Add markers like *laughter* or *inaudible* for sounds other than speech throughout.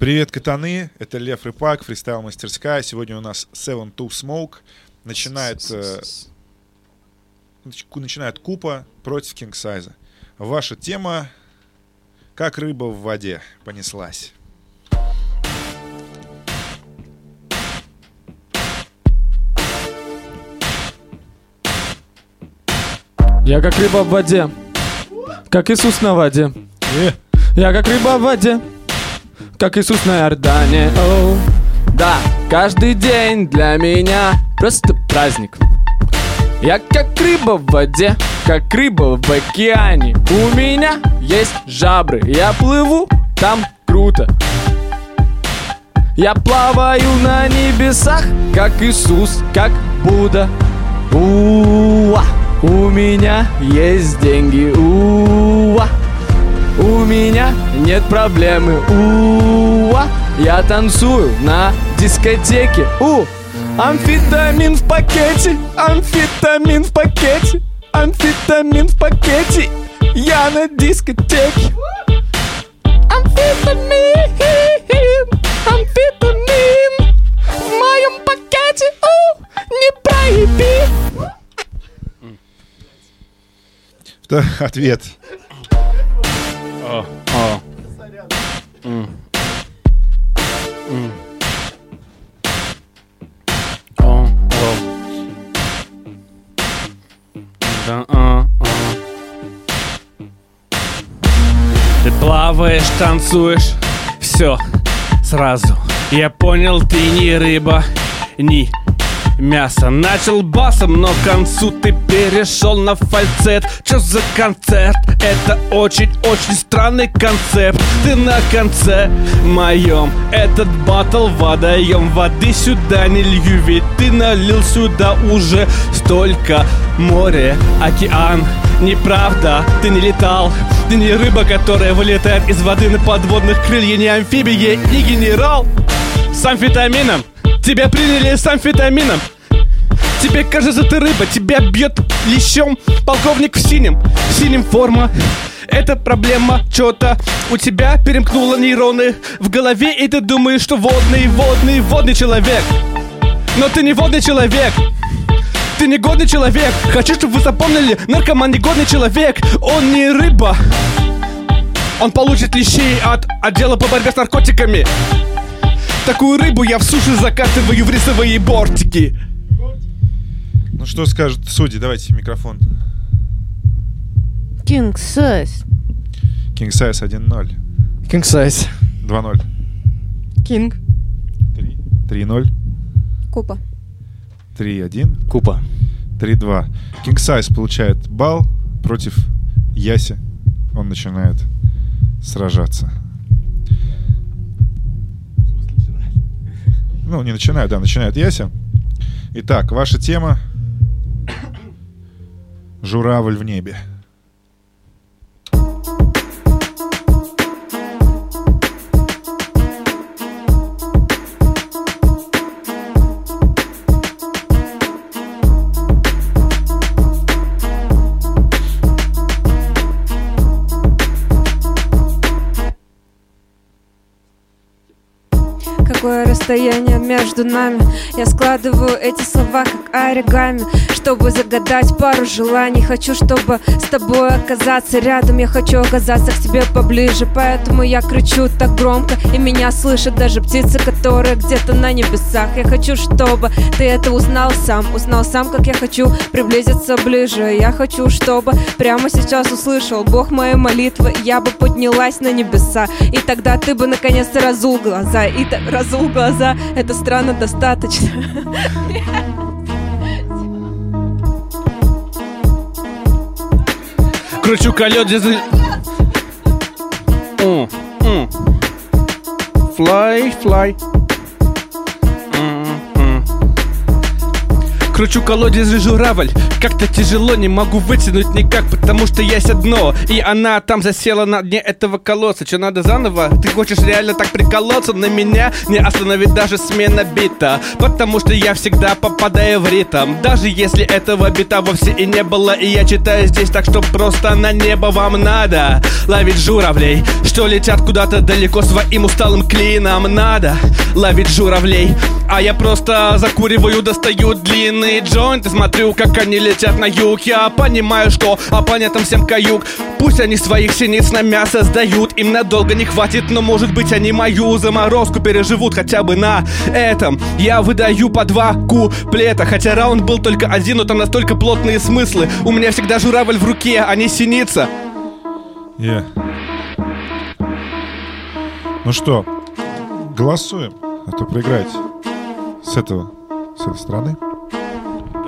Привет, катаны! Это Лев Рыпак, фристайл мастерская. Сегодня у нас Seven to Smoke. Начинает, э, начинает Купа против Кингсайза. Ваша тема «Как рыба в воде» понеслась. Я как рыба в воде, как Иисус на воде. Э, Я как рыба в воде, как Иисус на Иордане. Оу. Да, каждый день для меня просто праздник. Я как рыба в воде, как рыба в океане. У меня есть жабры, я плыву, там круто. Я плаваю на небесах, как Иисус, как Будда. Уа, у меня есть деньги. Уа, у меня нет проблемы. Уа, я танцую на дискотеке. У, амфетамин в пакете, амфетамин в пакете, амфетамин в пакете. Я на дискотеке. Амфетамин, амфетамин в моем пакете. У, не проеби. Да, Ответ. О, о. Да, а, а. Ты плаваешь, танцуешь, все сразу. Я понял, ты не рыба, не мясо. Начал басом, но к концу ты перешел на фальцет. Чё за концерт? Это очень-очень странный концепт. Ты на конце моем. Этот батл водоем. Воды сюда не лью, ведь ты налил сюда уже столько. Море, океан, неправда, ты не летал. Ты не рыба, которая вылетает из воды на подводных крыльях, не амфибия, не генерал. С амфетамином Тебя приняли с амфетамином. Тебе кажется ты рыба, тебя бьет лещом Полковник в синем, в синем форма. Это проблема, что-то у тебя перемкнуло нейроны в голове И ты думаешь, что водный, водный, водный человек. Но ты не водный человек. Ты не годный человек. Хочу, чтобы вы запомнили Наркоман не годный человек. Он не рыба. Он получит лещей от отдела по борьбе с наркотиками Такую рыбу я в суши закатываю в рисовые бортики. Ну что скажут судьи? Давайте микрофон. King size. Кингсайз 1-0. King size. 2-0. King. 3-0. Купа. 3-1. Купа. 3-2. Кингсайз получает балл против Яси. Он начинает сражаться. Ну, не начинает, да, начинает Яся. Итак, ваша тема *coughs* Журавль в небе. Расстояние между нами. Я складываю эти слова как оригами Чтобы загадать пару желаний. Хочу, чтобы с тобой оказаться рядом. Я хочу оказаться к тебе поближе. Поэтому я кричу так громко И меня слышат даже птицы, которые где-то на небесах. Я хочу, чтобы ты это узнал сам. Узнал сам, как я хочу приблизиться ближе. Я хочу, чтобы прямо сейчас услышал Бог моей молитвы. Я бы поднялась на небеса. И тогда ты бы наконец-то разул глаза. И так разул глаза Это странно достаточно Кручу колет м. Fly, fly. Кручу колодец и журавль Как-то тяжело, не могу вытянуть никак Потому что есть одно. И она там засела на дне этого колодца. Что надо заново? Ты хочешь реально так приколоться на меня? Не остановить даже смена бита Потому что я всегда попадаю в ритм. Даже если этого бита вовсе и не было И я читаю здесь так, что просто на небо вам надо Ловить журавлей, что летят куда-то далеко Своим усталым клином. Надо Ловить журавлей А я просто закуриваю, достаю длинный джойнт И смотрю, как они летят на юг Я понимаю, что оппонентам всем каюк Пусть они своих синиц на мясо сдают Им надолго не хватит, но может быть они мою заморозку переживут хотя бы на этом Я выдаю по два куплета Хотя раунд был только один, но там настолько плотные смыслы У меня всегда журавль в руке, а не синица Yeah. Ну что, голосуем, а то проиграете. С этого, с этой стороны.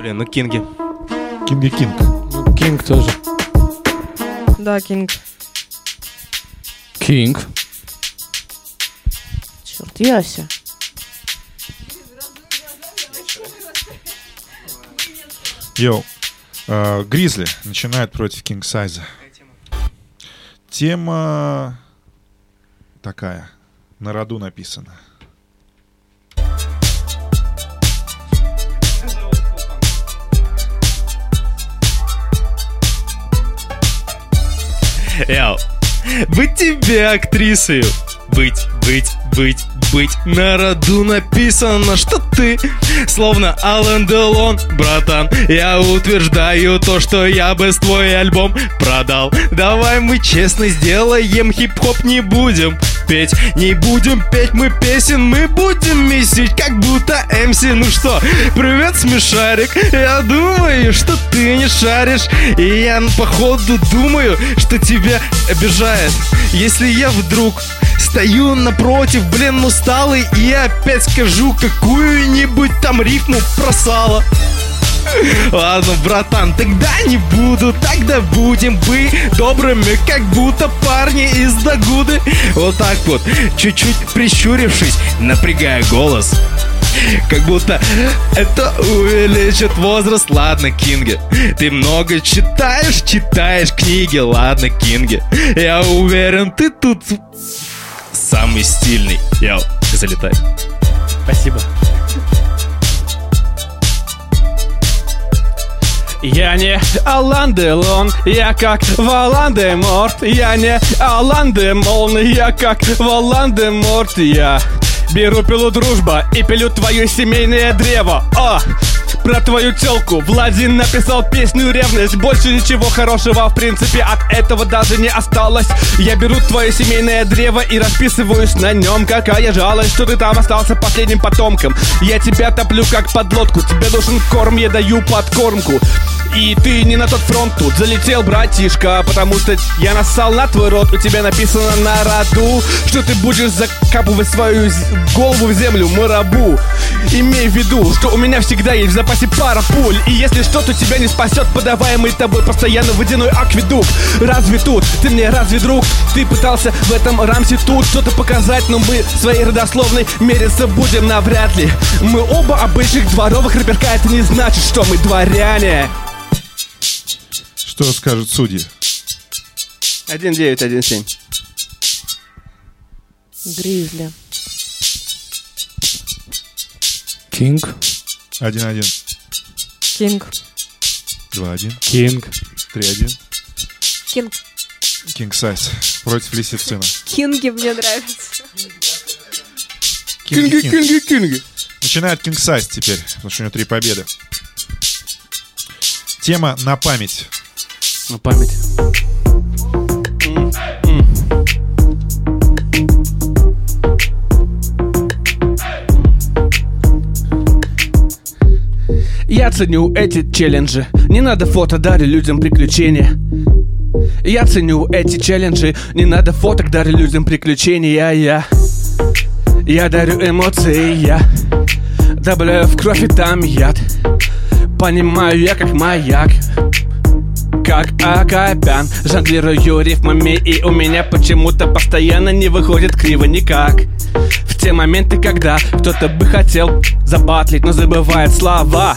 Блин, ну Кинги. Кинги Кинг. Кинг тоже. Да, Кинг. Кинг. Черт, Яся. Йоу. Э, Гризли начинает против Кинг Сайза. Тема такая. На роду написана. Быть тебе актрисой. Быть, быть, быть, быть. На роду написано, что ты словно Алан Делон, братан. Я утверждаю то, что я бы твой альбом продал. Давай мы честно сделаем хип-хоп, не будем петь. Не будем петь мы песен, мы будем месить, как будто МС. Ну что, привет, смешарик. Я думаю, что ты не шаришь. И я походу думаю, что тебя обижает. Если я вдруг Стою напротив, блин, усталый И опять скажу какую-нибудь там рифму про сало Ладно, братан, тогда не буду Тогда будем бы добрыми Как будто парни из Дагуды Вот так вот, чуть-чуть прищурившись Напрягая голос как будто это увеличит возраст Ладно, Кинги, ты много читаешь, читаешь книги Ладно, Кинги, я уверен, ты тут самый стильный. Йоу, залетай. Спасибо. Я не Алан Делон, я как Валан де Морт. Я не Алан де Молн, я как Валан де Морт. Я беру пилу дружба и пилю твое семейное древо. О, про твою телку Владин написал песню «Ревность» Больше ничего хорошего, в принципе, от этого даже не осталось. Я беру твое семейное древо и расписываюсь на нем Какая жалость, что ты там остался последним потомком. Я тебя топлю как подлодку. Тебе нужен корм, я даю подкормку. И ты не на тот фронт тут залетел, братишка Потому что я нассал на твой рот. У тебя написано на роду Что ты будешь закапывать свою голову в землю, мой рабу Имей в виду, что у меня всегда есть в запасе пара пуль И если что-то тебя не спасет Подаваемый тобой постоянно водяной акведук Разве тут, ты мне разве друг? Ты пытался в этом рамсе тут что-то показать Но мы своей родословной мериться будем навряд ли Мы оба обычных дворовых рэперка Это не значит, что мы дворяне Что скажут судьи? 1917 Гризли. Кинг. 1-1, Кинг. 2-1, Кинг. 3-1. Кинг. Кинг Сайз против Лисицина. Кинги мне нравятся. Кинги Кинг. кинги, кинги Начинает Кинг Сайз теперь, потому что у него три победы. Тема на память. На память Я ценю эти челленджи. Не надо фото, дарю людям приключения. Я ценю эти челленджи. Не надо фоток, дарю людям приключения. Я Я дарю эмоции, я Добавляю в кровь и там яд. Понимаю я как маяк как Акопян. Жонглирую рифмами и у меня почему-то постоянно не выходит криво никак те моменты, когда кто-то бы хотел забатлить, но забывает слова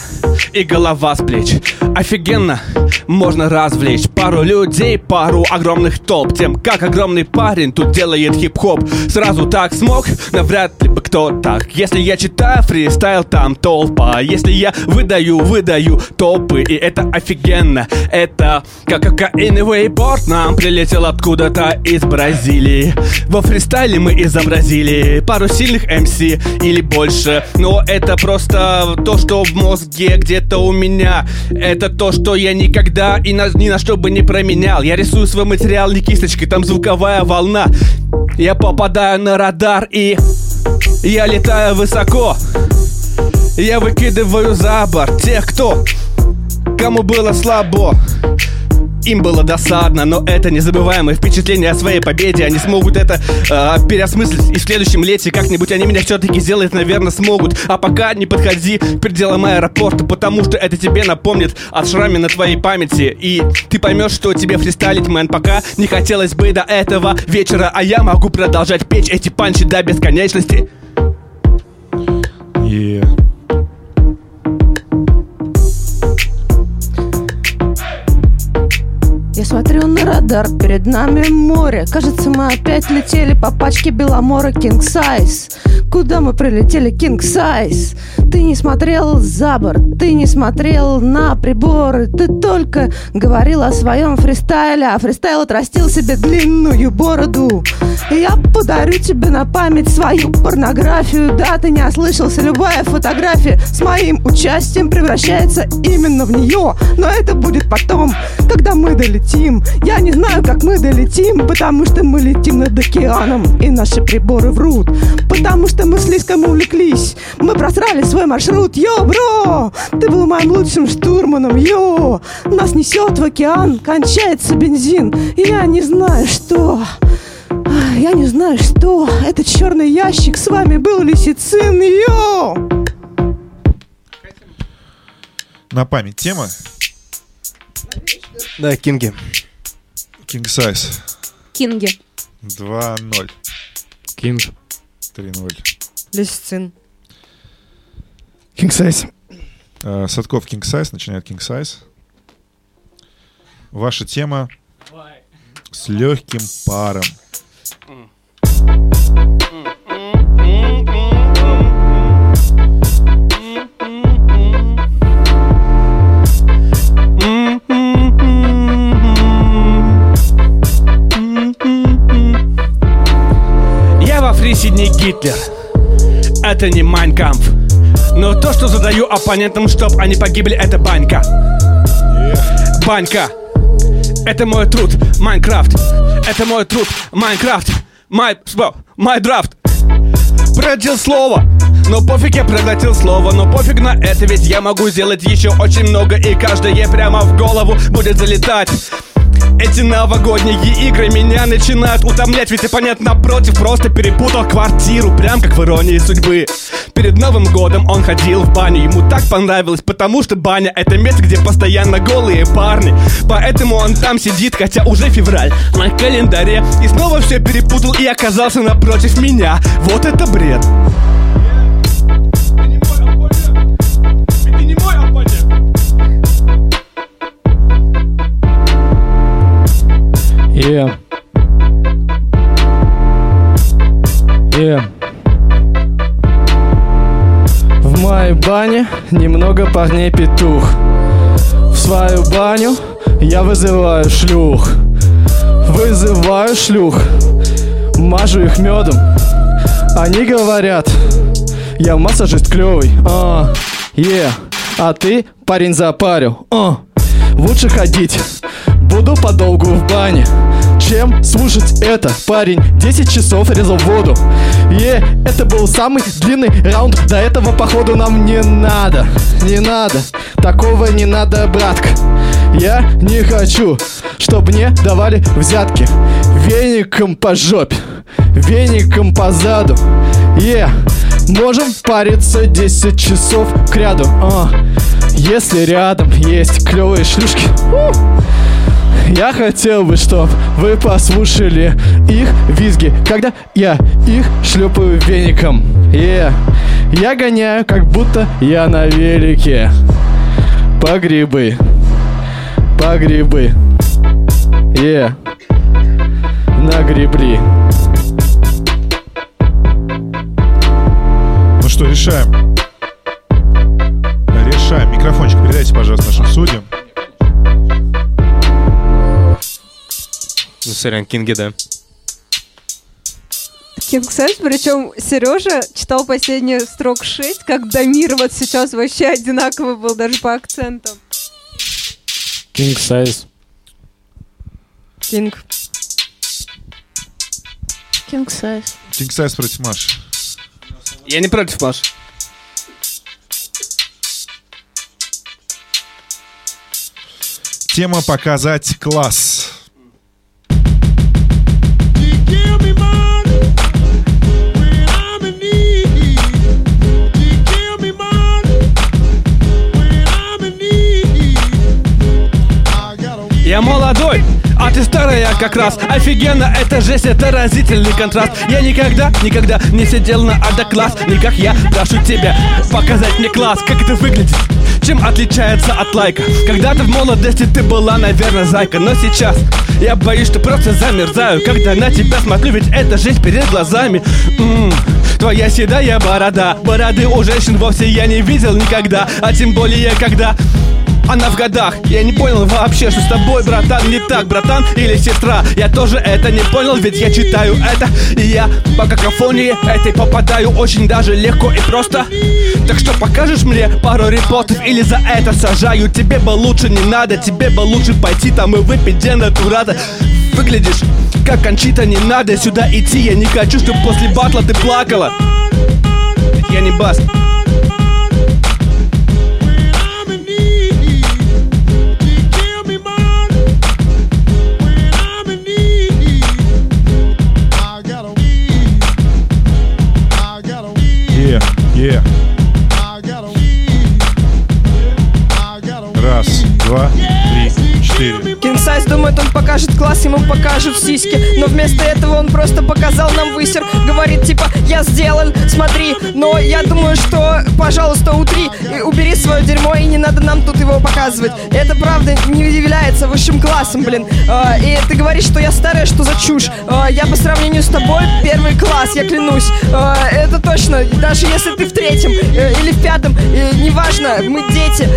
и голова с плеч. Офигенно, можно развлечь пару людей, пару огромных толп. Тем, как огромный парень тут делает хип-хоп. Сразу так смог, навряд ли бы кто так. Если я читаю фристайл, там толпа. Если я выдаю, выдаю топы И это офигенно, это как кокаиновый порт Нам прилетел откуда-то из Бразилии. Во фристайле мы изобразили пару сильных МС или больше. Но это просто то, что в мозге где-то у меня. Это то, что я никогда и на, ни на что бы не променял. Я рисую свой материал не кисточкой, там звуковая волна. Я попадаю на радар и я летаю высоко. Я выкидываю за борт тех, кто Кому было слабо им было досадно, но это незабываемое впечатление о своей победе. Они смогут это э, переосмыслить и в следующем лете как-нибудь они меня все-таки сделать, наверное, смогут. А пока не подходи к пределам аэропорта, потому что это тебе напомнит о шраме на твоей памяти. И ты поймешь, что тебе фристайлить, мэн, пока не хотелось бы до этого вечера, а я могу продолжать печь эти панчи до бесконечности. Yeah. Я смотрю на радар, перед нами море. Кажется, мы опять летели по пачке Беломора King Size. Куда мы прилетели King Size? Ты не смотрел за борт, ты не смотрел на приборы. Ты только говорил о своем фристайле А фристайл отрастил себе длинную бороду. Я подарю тебе на память свою порнографию. Да, ты не ослышался, любая фотография С моим участием превращается именно в нее. Но это будет потом, когда мы долетим Я не знаю, как мы долетим Потому что мы летим над океаном И наши приборы врут Потому что мы слишком увлеклись. Мы просрали свой маршрут. Йо, бро! Ты был моим лучшим штурманом. Йо! Нас несет в океан Кончается бензин. Я не знаю, что... Я не знаю, что. Это черный ящик С вами был лисицин Йо! На память тема Да, Кинги. King Size Кинги. 2-0. Кинг. 3-0. Лисицин Size. Э, Садков King Size, начинает King Size. Ваша тема с легким паром. Я фрисе не Гитлер. Это не Майнкамп Но то, что задаю оппонентам, чтоб они погибли, это банька. Банька. Это мой труд, Майнкрафт. Это мой труд, Майнкрафт. Май, май драфт. Проглотил слово но пофиг, я проглотил слово. Но пофиг на это, ведь я могу сделать еще очень много И каждое прямо в голову будет залетать эти новогодние игры меня начинают утомлять Ведь оппонент напротив просто перепутал квартиру Прям как в иронии судьбы Перед Новым годом он ходил в баню Ему так понравилось, потому что баня Это место, где постоянно голые парни. Поэтому он там сидит, хотя уже февраль На календаре. И снова все перепутал и оказался напротив меня. Вот это бред Yeah. Yeah. В моей бане немного парней петух. В свою баню я вызываю шлюх. Вызываю шлюх. Мажу их медом. Они говорят, я массажист клевый. А, е. А ты, парень, запарил. А, лучше ходить. Буду подолгу в бане Чем слушать это, парень? 10 часов резал воду. Е, это был самый длинный раунд. До этого, походу, нам не надо Не надо, такого не надо, братка. Я не хочу, чтобы мне давали взятки. Веником по жопе Веником по заду. Е, можем париться 10 часов к ряду а, Если рядом есть клевые шлюшки. У, Я хотел бы, чтоб вы послушали их визги, когда я их шлепаю веником. Е, Я гоняю, как будто я на велике. По грибы. По грибы. Е. Нагребли. Ну что, решаем. Решаем. Микрофончик передайте, пожалуйста, нашим судьям. Ну, сорян, Кинги, да. King Size, причем Сережа читал последний строк 6, как Дамир вот сейчас вообще одинаковый был даже по акцентам. King size. Кинг. King size. King Size против Маши. Я не против, Маш. Тема «Показать класс». Я молодой, а ты старая как раз. Офигенно, это жесть, это разительный контраст. Я никогда, никогда не сидел на адокласс Не как я, прошу тебя показать мне класс. Как это выглядит, чем отличается от лайка? Когда-то в молодости ты была, наверное, зайка. Но сейчас я боюсь, что просто замерзаю. Когда на тебя смотрю, ведь это жизнь перед глазами. М, Твоя седая борода. Бороды у женщин вовсе я не видел никогда. А тем более когда она в годах. Я не понял вообще, что с тобой, братан, не так, братан или сестра. Я тоже это не понял, ведь я читаю это. И я по какофонии этой попадаю очень даже легко и просто. Так что покажешь мне пару репостов или за это сажаю? Тебе бы лучше не надо, тебе бы лучше пойти там и выпить денатурата Выглядишь как Кончита, не надо сюда идти. Я не хочу, чтобы после батла ты плакала. Я не бас покажет класс, ему покажут сиськи. Но вместо этого он просто показал нам высер. Говорит типа, я сделан, смотри Но я думаю, что, пожалуйста, утри и Убери свое дерьмо, и не надо нам тут его показывать Это правда не является высшим классом, блин. А, И ты говоришь, что я старая, что за чушь. А, Я по сравнению с тобой первый класс, я клянусь. А, Это точно, даже если ты в третьем э, или в пятом э, Неважно, мы дети.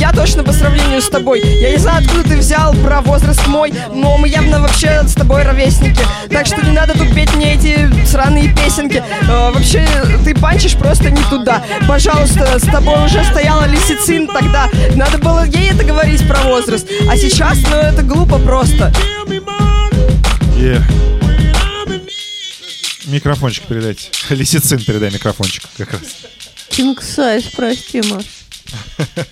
Я точно по сравнению с тобой. Я не знаю, откуда ты взял про возраст мой Но мы явно вообще с тобой ровесники Так что не надо тут петь мне эти сраные песенки А, Вообще, ты панчишь просто не туда Пожалуйста, с тобой уже стояла Лисицин тогда Надо было ей это говорить про возраст А сейчас, ну это глупо просто Е. Микрофончик передайте. *laughs* Лисицин передай микрофончик как раз. King Size, прости, Маш *laughs*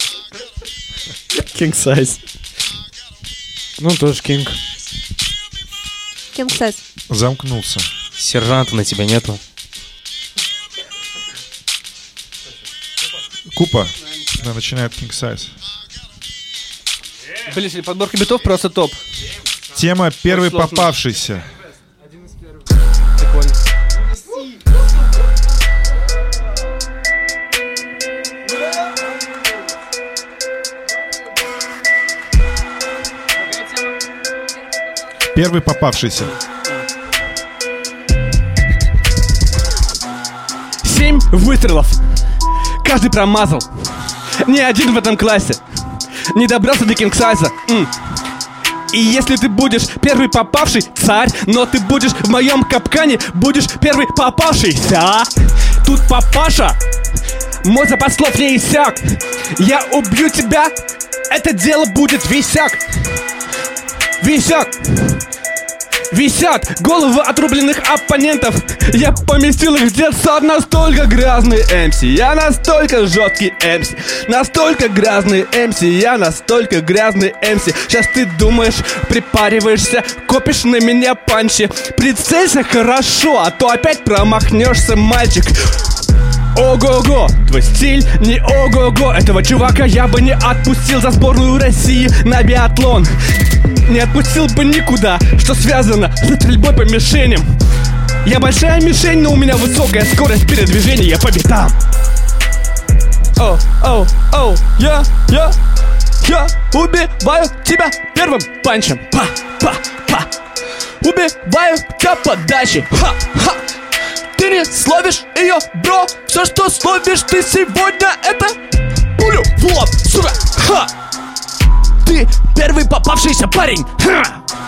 King size. Ну, тоже King. King Size. Замкнулся. Сержанта на тебя нету. Купа. Да, начинает King Size. Блин, подборка битов просто топ Тема первый попавшийся. Первый попавшийся. Семь выстрелов. Каждый промазал. Ни один в этом классе не добрался до кингсайза. И если ты будешь первый попавший царь, но ты будешь в моем капкане, будешь первый попавшийся. Тут папаша, мой запас слов не иссяк. Я убью тебя, это дело будет висяк. Висяк. Висят головы отрубленных оппонентов. Я поместил их в детсад настолько грязный МС Я настолько жесткий МС Настолько грязный МС Я настолько грязный МС Сейчас ты думаешь, припариваешься Копишь на меня панчи. Прицелься хорошо, а то опять промахнешься, мальчик. Ого-го, твой стиль не ого-го. Этого чувака я бы не отпустил за сборную России на биатлон не отпустил бы никуда Что связано с стрельбой по мишеням. Я большая мишень, но у меня высокая скорость передвижения по битам. Оу, оу, оу, я, я, я убиваю тебя первым панчем. Па, па, па. Убиваю тебя подачи Ха, ха. Ты не словишь ее, бро. Все, что словишь ты сегодня, это пулю в лоб, сука. Ха ты первый попавшийся парень. Ха!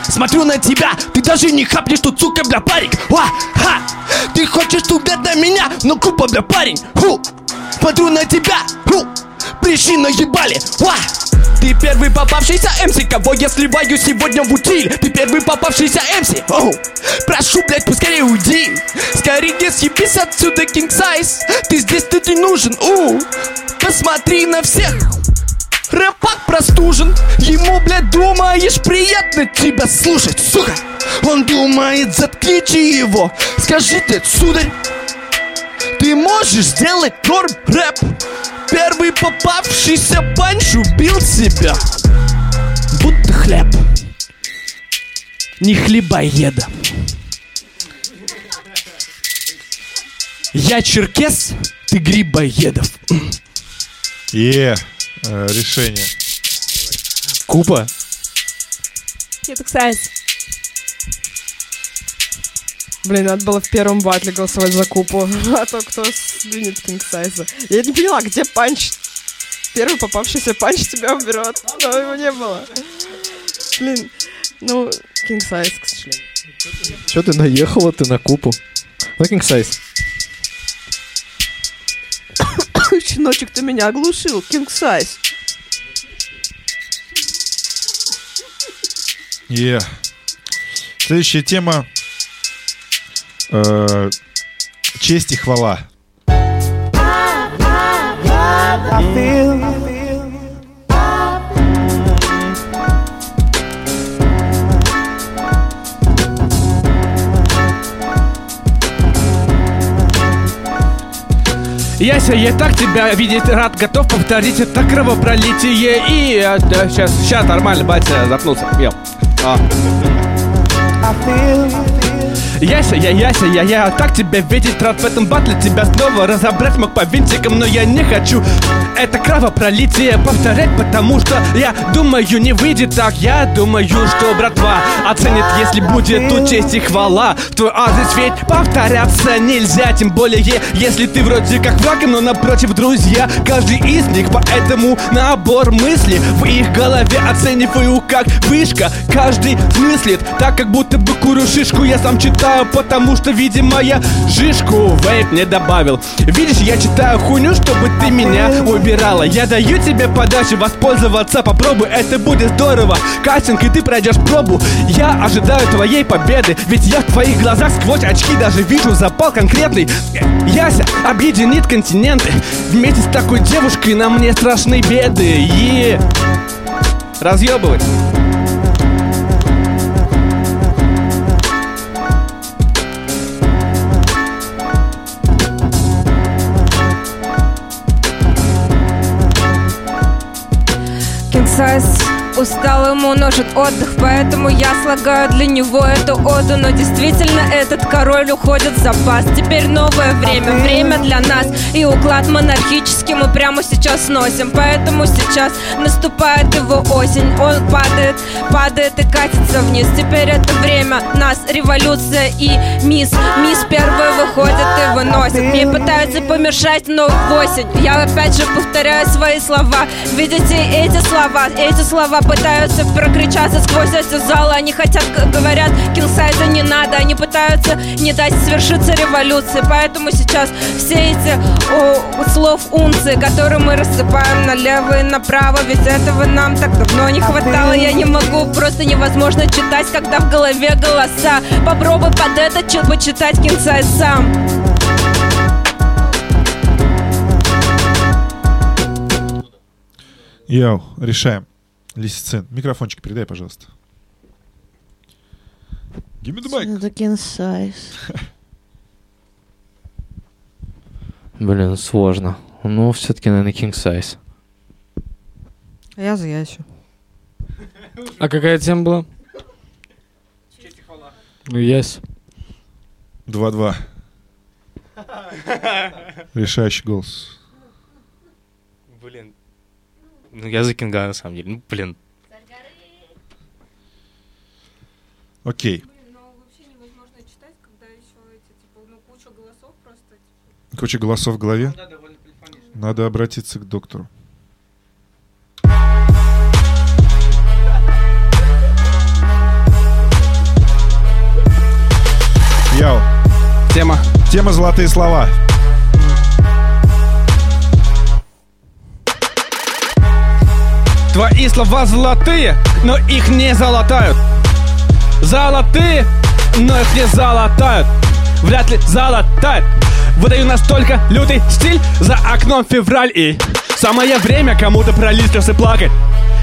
Смотрю на тебя, ты даже не хапнешь тут, сука, бля, парик! Ха! Ты хочешь тубят на меня, но купа, бля, парень. Ху! Смотрю на тебя, ху! Прищи наебали, ва! Ты первый попавшийся МС, кого я сливаю сегодня в утиль. Ты первый попавшийся МС, оу! Прошу, блядь, поскорее уйди. Скорее съебись отсюда, King Size. Ты здесь, ты не нужен, у! Посмотри на всех Рэпак простужен. Ему, блядь, думаешь, приятно тебя слушать, сука. Он думает, заткните его. Скажи ты, сударь Ты можешь сделать норм рэп? Первый попавшийся панч убил себя. Будто хлеб. Не хлебоеда Я черкес, ты грибоедов Е, э, решение. Купа. King Size. Блин, надо было в первом батле голосовать за купу, *laughs* а то кто сдвинет King Size. Я не поняла, где панч? Первый попавшийся панч тебя уберет, но *laughs* его не было. Блин, ну, King Size, к сожалению. Че ты наехала ты на купу? Ну, King Щеночек, ты меня оглушил. King Size. Е. Следующая тема. Э, честь и хвала. Яся, я так тебя видеть рад, готов повторить это кровопролитие и... а, да, сейчас, сейчас, нормально, батя, запнулся, ел. А. Яся, я, Яся, я, я так тебя видеть рад в этом батле Тебя снова разобрать мог по винтикам, но я не хочу Это кровопролитие повторять, потому что Я думаю, не выйдет так. Я думаю, что братва оценит, если будет тут честь и хвала. В твой адрес ведь повторяться нельзя Тем более, если ты вроде как враг, но напротив друзья. Каждый из них, поэтому набор мыслей. В их голове оцениваю как вышка Каждый мыслит. Так, как будто бы курю шишку Я сам читаю, потому что, видимо, я жишку вейп не добавил. Видишь, я читаю хуйню, чтобы ты меня убирала Я даю тебе подачу воспользоваться, попробуй, это будет здорово. Кастинг, и ты пройдешь пробу. Я ожидаю твоей победы, ведь я в твоих глазах сквозь очки даже вижу запал конкретный. Яся объединит континенты Вместе с такой девушкой на мне страшные беды. Е Разъебывать us. Устал, ему нужен отдых Поэтому я слагаю для него эту оду. Но действительно этот король уходит в запас. Теперь новое время, время для нас. И уклад монархический мы прямо сейчас сносим. Поэтому сейчас наступает его осень. Он падает, падает и катится вниз. Теперь это время нас, революция и мисс. Мисс первая выходит и выносит. Мне пытаются помешать, но в осень. Я опять же повторяю свои слова. Видите эти слова, эти слова пытаются прокричаться сквозь эти залы. Они хотят, г- говорят, кингсайза не надо Они пытаются не дать свершиться революции. Поэтому сейчас все эти о, слов унции Которые мы рассыпаем налево и направо Ведь этого нам так давно не хватало. Я не могу, просто невозможно читать Когда в голове голоса. Попробуй под это чё- почитать кингсайз сам. Йоу, решаем. Лисицин, микрофончик передай, пожалуйста. Give me the mic. Это King Size. *laughs* Блин, сложно. Ну, все-таки, наверное, King Size. Я за Ясю А какая тема была? Ну, есть. 2-2. *laughs* Решающий голос. Блин. Ну, я за Кинга, на самом деле. Ну, блин. Окей. Блин, ну вообще невозможно читать, когда еще эти, типа, ну куча голосов просто. Куча голосов в голове. Надо обратиться к доктору. Яу. Тема. Тема «Золотые слова». Твои слова золотые, но их не золотают. Золотые, но их не золотают. Вряд ли золотают. Выдаю настолько лютый стиль за окном февраль и самое время кому-то пролить слезы плакать.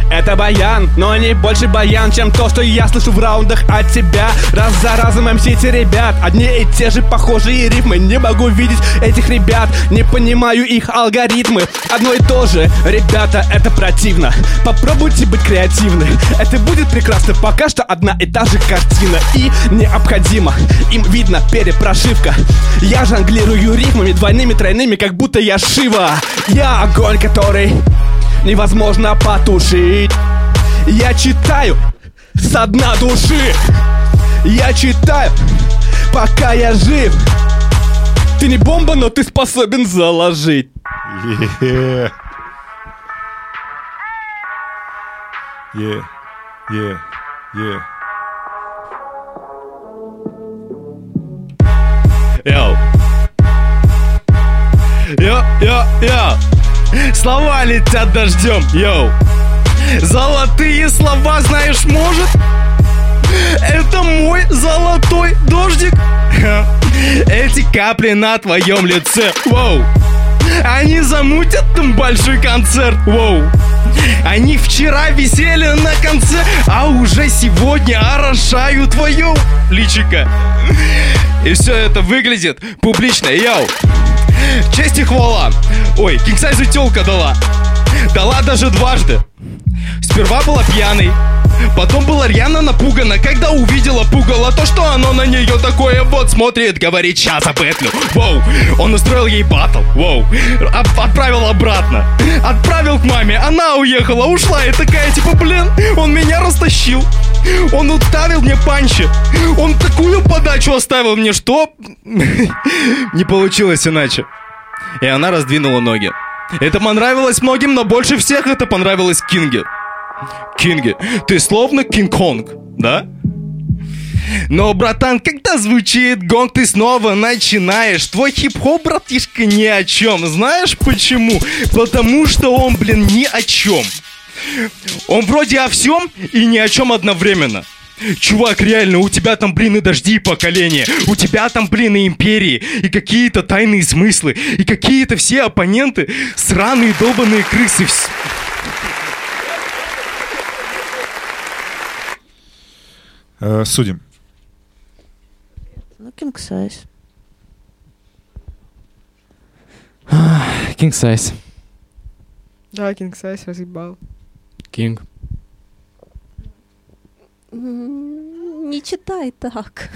Это баян, но не больше баян, чем то, что я слышу в раундах от тебя. Раз за разом мсите ребят, одни и те же похожие рифмы. Не могу видеть этих ребят, не понимаю их алгоритмы. Одно и то же, ребята, это противно. Попробуйте быть креативны, это будет прекрасно Пока что одна и та же картина. И необходимо, им видно перепрошивка. Я жонглирую рифмами двойными, тройными, как будто я Шива. Я огонь, который невозможно потушить Я читаю со дна души Я читаю, пока я жив Ты не бомба, но ты способен заложить Yeah. Yeah. Yeah. Yeah. Yo. Yo, yo, yo. Слова летят дождем, yo. Золотые слова, знаешь, может? Это мой золотой дождик. Эти капли на твоем лице, воу. Они замутят там большой концерт, воу. Они вчера висели на конце, а уже сегодня орошают твое личико. И все это выглядит публично, йоу. Честь и хвала. Ой, кингсайзу телка дала. Дала даже дважды. Сперва была пьяной, потом была рьяно напугана, когда увидела пугало то, что оно на нее такое вот смотрит, говорит, сейчас запетлю. Воу, он устроил ей батл, воу, От- отправил обратно, отправил к маме, она уехала, ушла и такая, типа, блин, он меня растащил. Он уставил мне панчи. Он такую подачу оставил мне, что *laughs* не получилось иначе. И она раздвинула ноги. Это понравилось многим, но больше всех это понравилось Кинге. Кинге, ты словно Кинг-Конг, да? Но, братан, когда звучит гонг, ты снова начинаешь. Твой хип-хоп, братишка, ни о чем. Знаешь почему? Потому что он, блин, ни о чем. Он вроде о всем и ни о чем одновременно. Чувак, реально, у тебя там, блин, и дожди и поколения. У тебя там, блин, и империи. И какие-то тайные смыслы. И какие-то все оппоненты сраные долбаные крысы. Э, Судим. Ну, king size. King size. Да, King Size разъебал. King. Не читай так.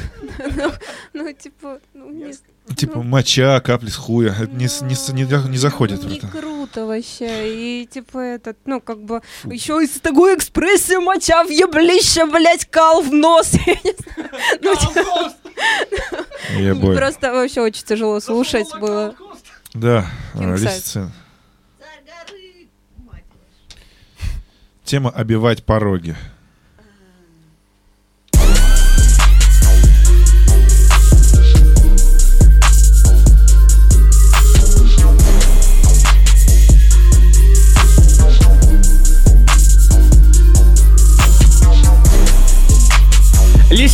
Ну, Ну, типа, ну, не Типа моча, капли с хуя. Это не, не, не, не заходит, Не круто вообще. И типа этот, ну, как бы, еще и с такой экспрессией моча в еблище, блять, кал в нос. *laughs* Ну, типа. Просто вообще очень тяжело слушать было. Да, лисицин. Тема «Обивать пороги».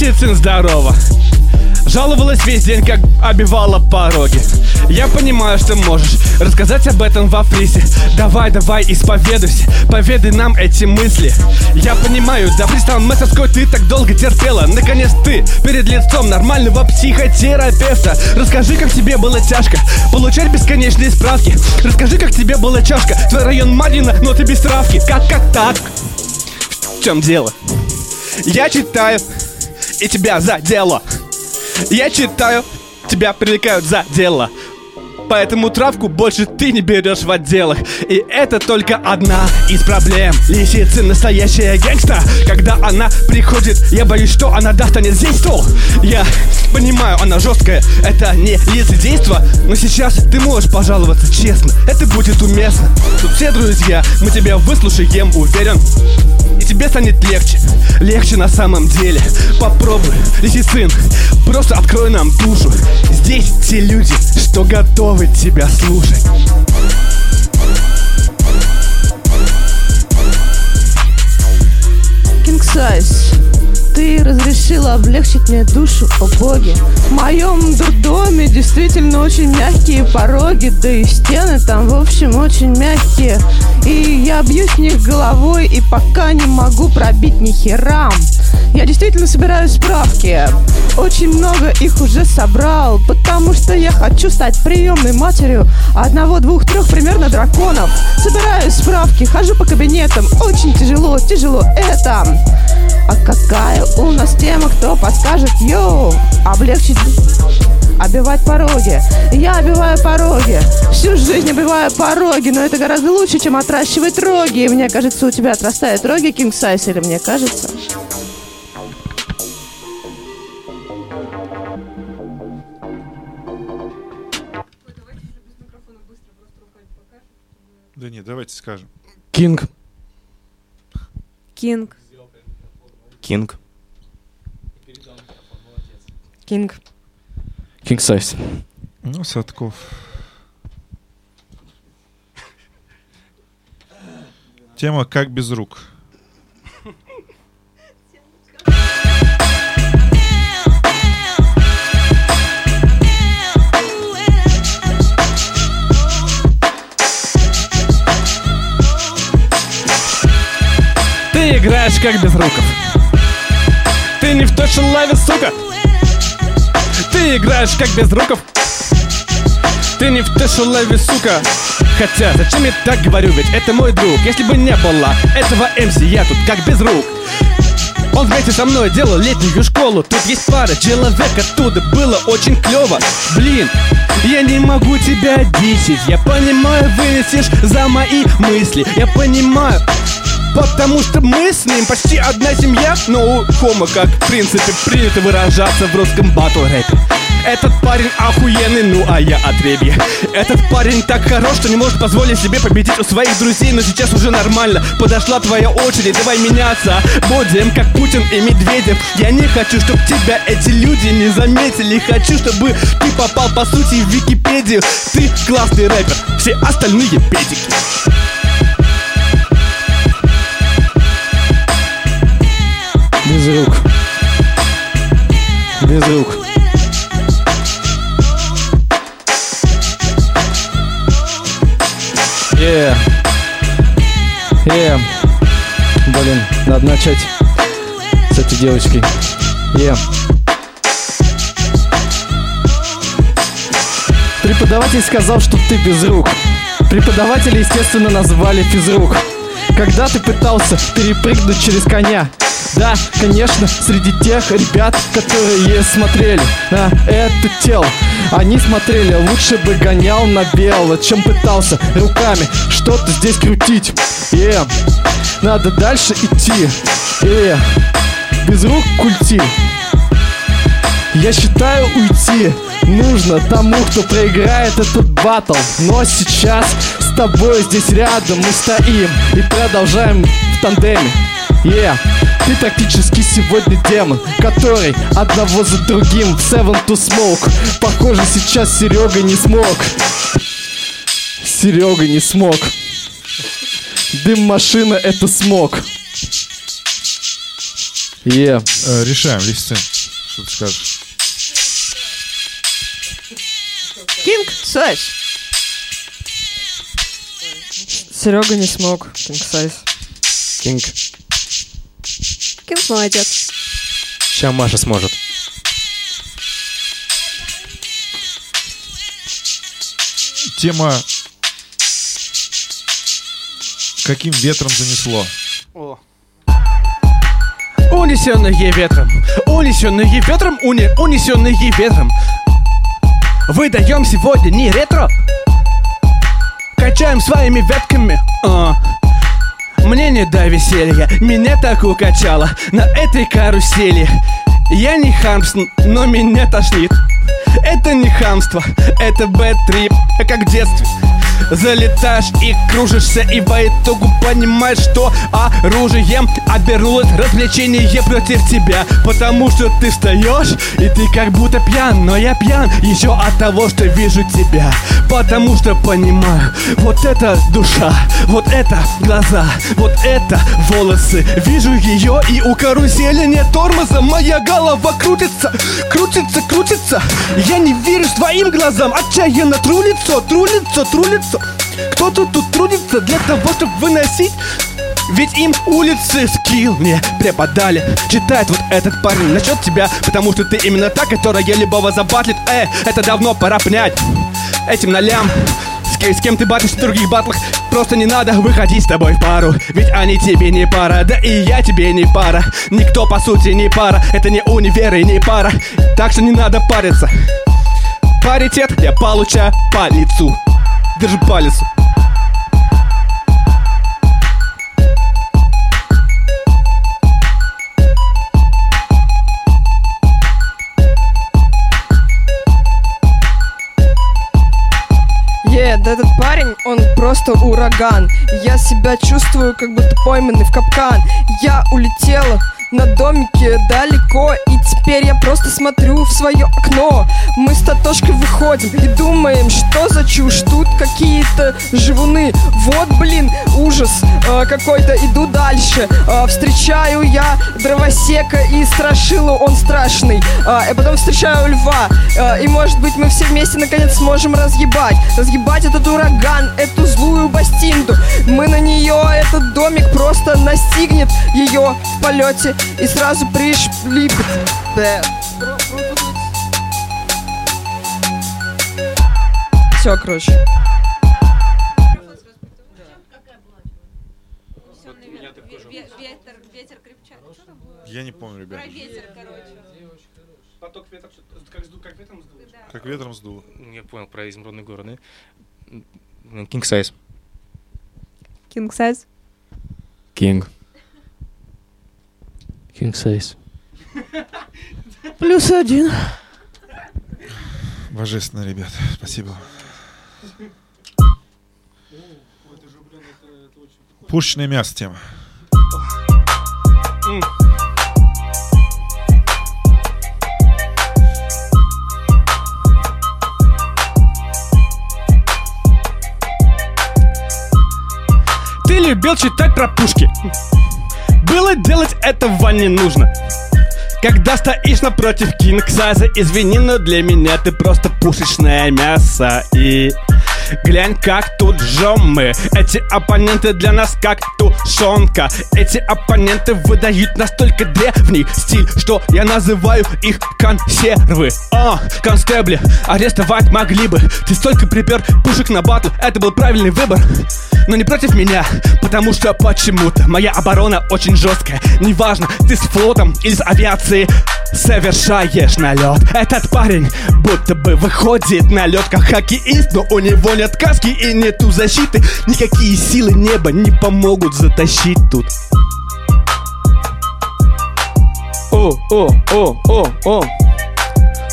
Лисицын, здорово. Жаловалась весь день, как обивала пороги. Я понимаю, что можешь рассказать об этом во фризе Давай, давай, исповедуйся, поведай нам эти мысли. Я понимаю, да фристайл мастерской ты так долго терпела. Наконец ты перед лицом нормального психотерапевта. Расскажи, как тебе было тяжко получать бесконечные справки. Расскажи, как тебе была чашка Твой район Марина, но ты без травки. Как, как так? В чем дело. Я читаю, и тебя за дело. Я читаю, тебя привлекают за дело. Поэтому травку больше ты не берешь в отделах. И это только одна из проблем. Лисицы настоящая гэнгста Когда она приходит, я боюсь, что она достанет здесь стол Я понимаю, она жесткая. Это не лицедейство. Но сейчас ты можешь пожаловаться честно. Это будет уместно. Тут все друзья, мы тебя выслушаем, уверен. И тебе станет легче. Легче на самом деле. Попробуй, лисицин. Просто открой нам душу. Здесь те люди, что готовы тебя слушать. King Size, ты разрешила облегчить мне душу, о боги. В моем дурдоме действительно очень мягкие пороги, да и стены там, в общем, очень мягкие. И я бьюсь в них головой, и пока не могу пробить ни херам. Я действительно собираю справки. Очень много их уже собрал, потому что я хочу стать приемной матерью одного, двух, трех примерно драконов. Собираю справки, хожу по кабинетам. Очень тяжело, тяжело это. А какая у нас тема, кто подскажет? Йоу, облегчить обивать пороги. Я обиваю пороги. Всю жизнь обиваю пороги, но это гораздо лучше, чем отращивать роги. И мне кажется, у тебя отрастают роги, King Size, или мне кажется? Да нет, давайте скажем. Кинг. Кинг. Кинг. Кинг. King Size. Ну, Садков. Тема «Как без рук». Ты играешь как без руков Ты не в той шелаве, сука. Ты играешь как без руков. Ты не в той шелаве, сука. Хотя, зачем я так говорю, ведь это мой друг. Если бы не было этого МС, я тут как без рук. Он вместе со мной делал летнюю школу. Тут есть пара человек оттуда Было очень клево. Блин, я не могу тебя дичить Я понимаю, вынесешь за мои мысли. Я понимаю, Потому что мы с ним почти одна семья. Но у Хома, как в принципе принято выражаться в русском батл рэпе. Этот парень охуенный, ну а я отребье. Этот парень так хорош, что не может позволить себе победить у своих друзей Но сейчас уже нормально, подошла твоя очередь Давай меняться, будем как Путин и Медведев. Я не хочу, чтобы тебя эти люди не заметили. Хочу, чтобы ты попал по сути в Википедию. Ты классный рэпер, все остальные педики Без рук. Без рук. Е. Е. Блин, надо начать с этой девочкой. Е. Преподаватель сказал, что ты без рук. Преподавателя, естественно, назвали физрук. Когда ты пытался перепрыгнуть через коня, да, конечно, среди тех ребят, которые смотрели на это тело. Они смотрели, лучше бы гонял на бело, чем пытался руками что-то здесь крутить. Е, надо дальше идти. Е, без рук культи. Я считаю уйти нужно тому, кто проиграет этот батл. Но сейчас с тобой здесь рядом мы стоим И продолжаем в тандеме. Yeah. Ты практически сегодня демон, который одного за другим в Seven to Smoke Похоже, сейчас Серега не смог Серега не смог Дым машина это смог Yeah. Э, решаем, Лисицин. Что ты скажешь? King Size. Серега не смог. King Size. Кинг. Кинг молодец. Ща Маша сможет. Тема «Каким ветром занесло». унесенные ветром, унесенные ветром, уни, унесенные ветром. Выдаем сегодня не ретро, качаем своими ветками. а. Мне не до веселья, меня так укачало на этой карусели. Я не хамс, но меня тошнит. Это не хамство, это бэт-трип, как в детстве. Залетаешь и кружишься, и по итогу понимаешь, что оружием обернулось развлечение против тебя. Потому что ты встаешь, и ты как будто пьян, но я пьян еще от того, что вижу тебя. Потому что понимаю, вот это душа, вот это глаза, вот это волосы. Вижу ее, и у карусели нет тормоза, моя голова крутится, крутится, крутится. Я не верю своим глазам, отчаянно тру лицо, тру лицо, тру лицо. Кто-то тут трудится для того, чтобы выносить. Ведь им улицы скилл мне преподали. Читает вот этот парень насчет тебя Потому что ты именно та, которая любого забатлит. Э, это давно пора понять. Этим нолям с, с кем ты батлишь в других батлах Просто не надо выходить с тобой в пару. Ведь они тебе не пара, да и я тебе не пара. Никто по сути не пара, это не универ и не пара. Так что не надо париться. Паритет я получаю по лицу Держи Е, да этот парень, он просто ураган. Я себя чувствую, как будто пойманный в капкан. Я улетела на домике далеко И теперь я просто смотрю в свое окно. Мы с Татошкой выходим и думаем, что за чушь Тут какие-то живуны. Вот, блин, ужас э, какой-то Иду дальше, э, встречаю я дровосека и страшилу Он страшный, э, и потом встречаю льва. Э, И может быть мы все вместе наконец сможем разъебать. Разъебать этот ураган, эту злую бастинду. Мы на нее, этот домик просто настигнет ее в полете И сразу пришлипит Все, короче Ветер, крепчает. Я не помню, ребят. Про ветер, короче. Поток ветра, как, как ветром сдует. Как ветром сдуло. Я понял про изумрудные горы, да? King size. King size. King. King size. Плюс один. Божественно, ребят. Спасибо. Пушечное мясо тема. Ты любил читать про пушки Было делать этого не нужно. Когда стоишь напротив кинг-сайза Извини, но для меня ты просто пушечное мясо. И глянь, как тут жжем мы. Эти оппоненты для нас как тушенка Эти оппоненты выдают настолько древний стиль Что я называю их консервы. А, констебли, арестовать могли бы. Ты столько припер пушек на батл. Это был правильный выбор. Но не против меня, потому что почему-то моя оборона очень жесткая. Неважно, ты с флотом или с авиацией совершаешь налет. Этот парень будто бы выходит на лед как хоккеист, но у него нет каски и нету защиты. Никакие силы неба не помогут затащить тут. О, о, о, о, о.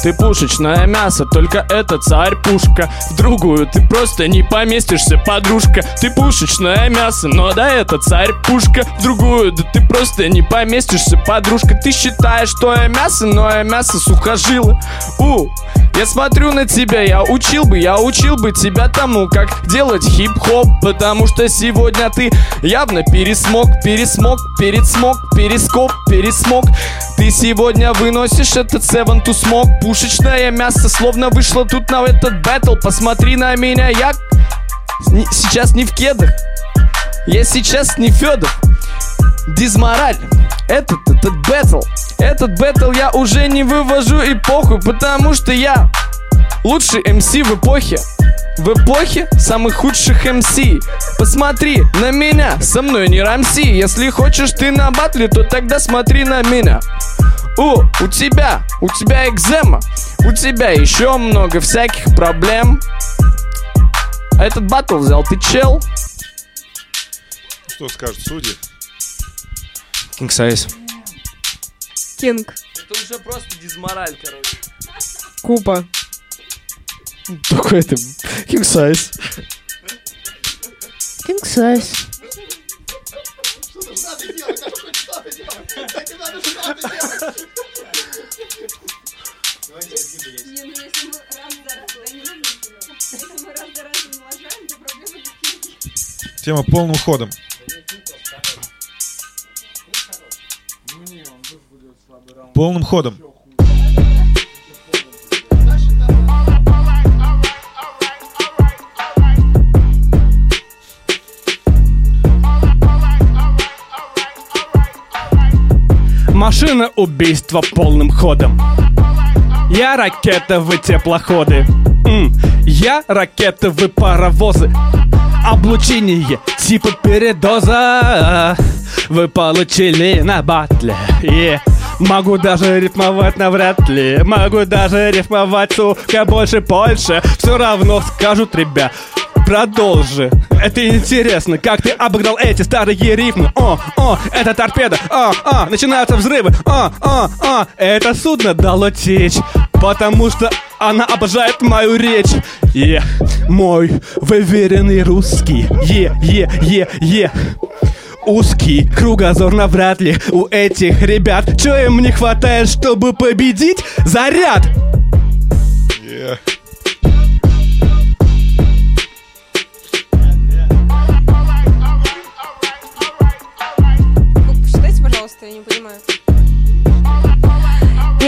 Ты пушечное мясо, только это царь пушка. В другую ты просто не поместишься, подружка. Ты пушечное мясо, но да это царь пушка. В другую, да ты просто не поместишься, подружка. Ты считаешь, что я мясо, но я мясо сухожило. У, я смотрю на тебя, я учил бы, я учил бы тебя тому, как делать хип-хоп. Потому что сегодня ты явно пересмог, пересмог, пересмог, перескоп, пересмог. Ты сегодня выносишь этот seven to smoke Пушечное мясо словно вышло тут на этот бэтл Посмотри на меня, я сейчас не в кедах. Я сейчас не Федов Дизмораль. Этот, этот бэтл Этот бэтл я уже не вывожу эпоху Потому что я лучший MC в эпохе. В эпохе самых худших MC. Посмотри на меня, со мной не рамси. Если хочешь ты на батле, то тогда смотри на меня О, у тебя, у тебя экзема У тебя еще много всяких проблем Этот батл взял ты чел Что скажут судьи? King Size. Кинг. Это уже просто дизмораль, короче Купа. Такой это King Size. King size. Тема полным ходом. Полным ходом. Машина убийства полным ходом. Я ракета, вы теплоходы. М, Я ракета, вы паровозы. Облучение типа передоза Вы получили на батле Е. Могу даже рифмовать навряд ли Могу даже рифмовать, сука, больше Польши Все равно скажут, ребят Продолжи. Это интересно, как ты обыграл эти старые рифмы. О, о, это торпеда. О, о, начинаются взрывы. О, о, о, это судно дало течь. Потому что она обожает мою речь. Е, мой выверенный русский. Е, е, е, е. Узкий кругозор навряд ли у этих ребят. Чё им не хватает, чтобы победить? Заряд! Yeah.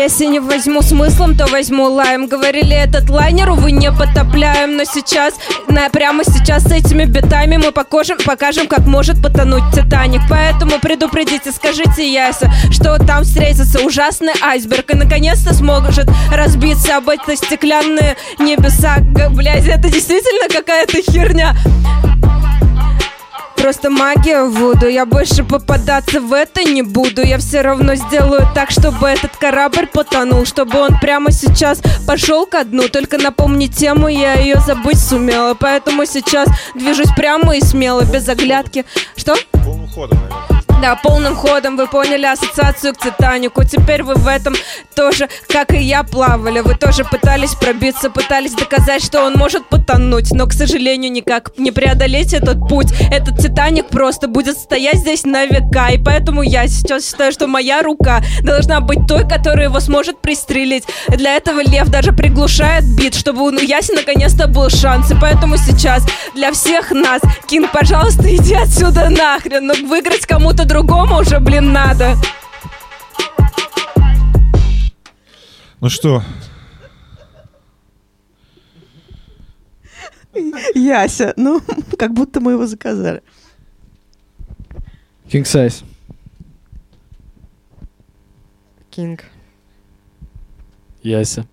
Если не возьму смыслом, то возьму лаем Говорили, этот лайнер, увы, не потопляем Но сейчас, на, прямо сейчас с этими битами Мы покажем, покажем, как может потонуть Титаник. Поэтому предупредите, скажите Яйса Что там встретится ужасный айсберг И наконец-то сможет разбиться об эти стеклянные небеса. Блядь, это действительно какая-то херня Просто магия Вуду. Я больше попадаться в это не буду. Я все равно сделаю так, чтобы этот корабль потонул Чтобы он прямо сейчас пошел ко дну. Только напомни тему, я ее забыть сумела. Поэтому сейчас движусь прямо и смело, без оглядки. Что? Полным ходом, наверное. Да, полным ходом вы поняли ассоциацию к Титанику Теперь вы в этом тоже, как и я, плавали. Вы тоже пытались пробиться, пытались доказать, что он может потонуть. Но, к сожалению, никак не преодолеть этот путь. Этот Титаник просто будет стоять здесь на века. И поэтому я сейчас считаю, что моя рука должна быть той, которая его сможет пристрелить. Для этого Лев даже приглушает бит, чтобы у Яси наконец-то был шанс. И поэтому сейчас для всех нас Кинг, пожалуйста, иди отсюда нахрен. Но выиграть кому-то другому уже, блин, надо Ну что, Яся, ну, *laughs* как будто мы его заказали. King size. Кинг. Яся.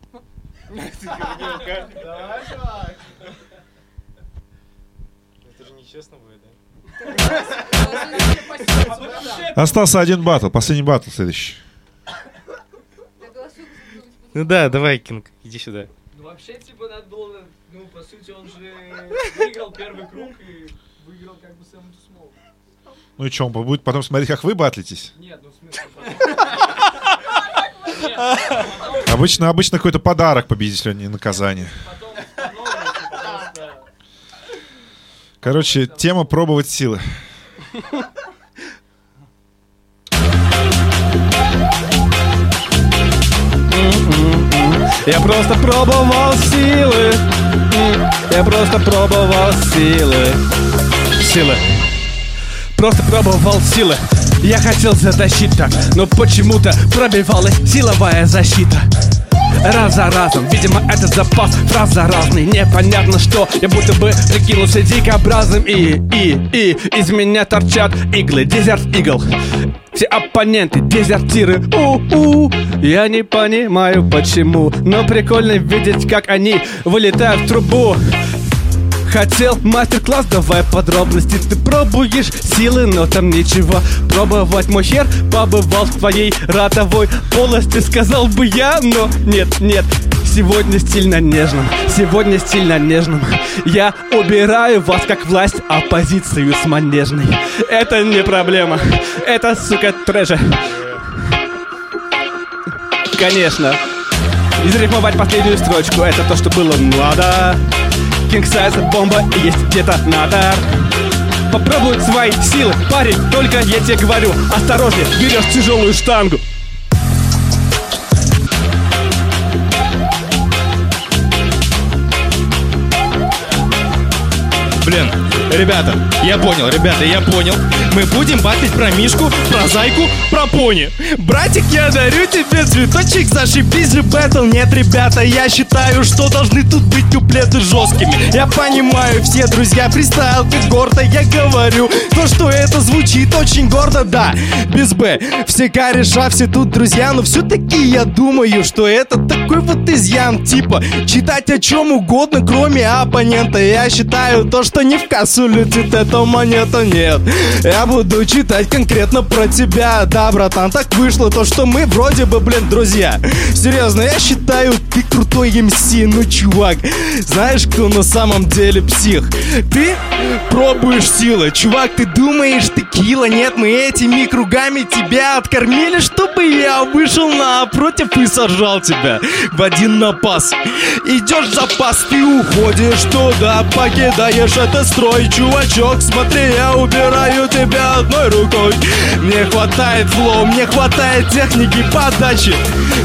Это же нечестно будет, да? *laughs* остался один батл, последний батл следующий. Ну да, давай, Кинг, иди сюда. Ну вообще, типа, надо было, ну, по сути, он же выиграл первый круг и выиграл как бы Сэм Смол. Ну и что, он будет потом смотреть, как вы батлитесь? Нет, ну в смысле... *laughs* Обычно, обычно какой-то подарок победителю, а не наказание. Короче, тема пробовать силы. *laughs* Я просто пробовал силы. Я просто пробовал силы. Силы. Просто пробовал силы. Я хотел затащить так, но почему-то пробивалась силовая защита. Раз за разом, видимо, этот запас фраз заразный Непонятно что, я будто бы прикинулся дикобразом И, и, и, из меня торчат иглы, дезерт игл. Все оппоненты, дезертиры, у-у. Я не понимаю почему, но прикольно видеть, как они вылетают в трубу Хотел. Мастер-класс, давай подробности. Ты пробуешь силы, но там ничего Пробовать. Мой хер побывал в твоей ротовой полости. Сказал бы я, но нет, нет. Сегодня стильно нежным, сегодня стильно нежным. Я убираю вас как власть оппозицию с манежной. Это не проблема, это, сука, трэжа. Конечно. Изрифмовать последнюю строчку Это то, что было надо King Size бомба и есть детонатор Попробуй свои силы, парень Только я тебе говорю Осторожнее, берешь тяжелую штангу. Блин, ребята, я понял, ребята, я понял. Мы будем батлить про Мишку, про Зайку, про Пони. Братик, я дарю тебе цветочек, зашибись же бэтл. Нет, ребята, я считаю, что должны тут быть куплеты жесткими. Я понимаю, все друзья фристайл, как гордо я говорю. То, что это звучит очень гордо, да, без Б. Все кореша, все тут друзья, но все-таки я думаю, что это такой вот изъян. Типа, читать о чем угодно, кроме оппонента. Я считаю то, что не в кассу летит эта монета, нет. Я буду читать конкретно про тебя. Да, братан, так вышло то, что мы вроде бы, блин, друзья. Серьезно, я считаю, ты крутой МС, ну, чувак. Знаешь, кто на самом деле псих? Ты пробуешь силы. Чувак, ты думаешь, ты кило? Нет, мы этими кругами тебя откормили, чтобы я вышел напротив и сажал тебя в один напас. Идешь в запас, ты уходишь туда, покидаешь этот строй. Чувачок, смотри, я убираю тебя одной рукой. Мне хватает флоу, мне хватает техники подачи.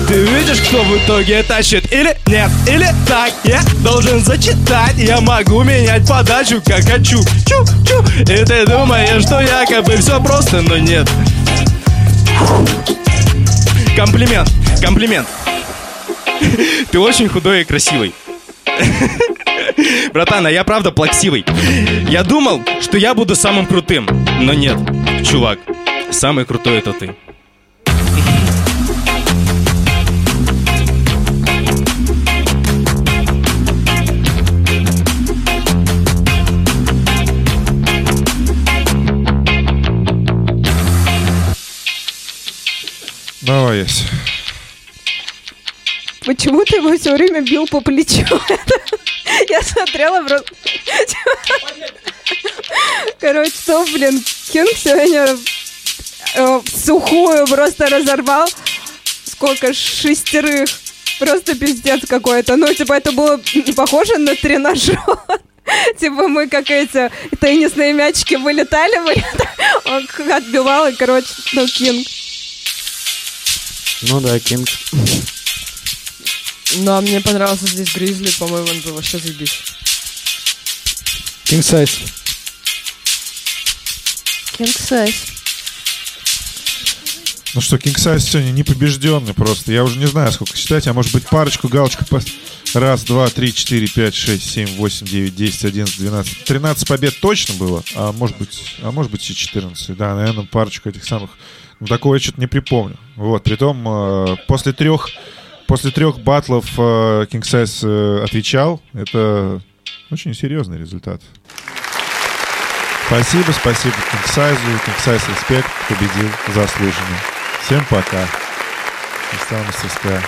Ты видишь, кто в итоге тащит? Или нет, или так, я должен зачитать. Я могу менять подачу, как хочу. Чу-чу. И ты думаешь, что якобы все просто, но нет. Комплимент, комплимент. Ты очень худой и красивый. *laughs* *laughs* Братан, а я правда плаксивый. Я думал, что я буду самым крутым. Но нет, чувак, самый крутой это ты. Давай, Ясь. Почему ты его все время бил по плечу? *laughs* *laughs* Я смотрела просто... Короче, что, блин, Кинг сегодня э, сухую просто разорвал. Сколько? Шестерых. Просто пиздец какой-то. Ну, типа, это было похоже на тренажер. *laughs* Типа мы как эти теннисные мячики вылетали. *laughs* Он отбивал, и, короче, ну, Кинг. Ну да, Кинг. Ну, а мне понравился здесь Гризли, по-моему, он был вообще заебись. King Size. King Size. Ну что, King Size сегодня непобежденный просто. Я уже не знаю, сколько считать, а может быть парочку, галочку. По... Раз, два, три, четыре, пять, шесть, семь, восемь, девять, десять, одиннадцать, двенадцать. Тринадцать побед точно было, а может быть, а может быть и четырнадцать. Да, наверное, парочку этих самых. Ну, такого я что-то не припомню. Вот, притом э, после трех после трех батлов э, King Size э, отвечал. Это очень серьезный результат. Спасибо, спасибо King Size. King Size респект, победил заслуженно. Всем пока. Настала мастерская.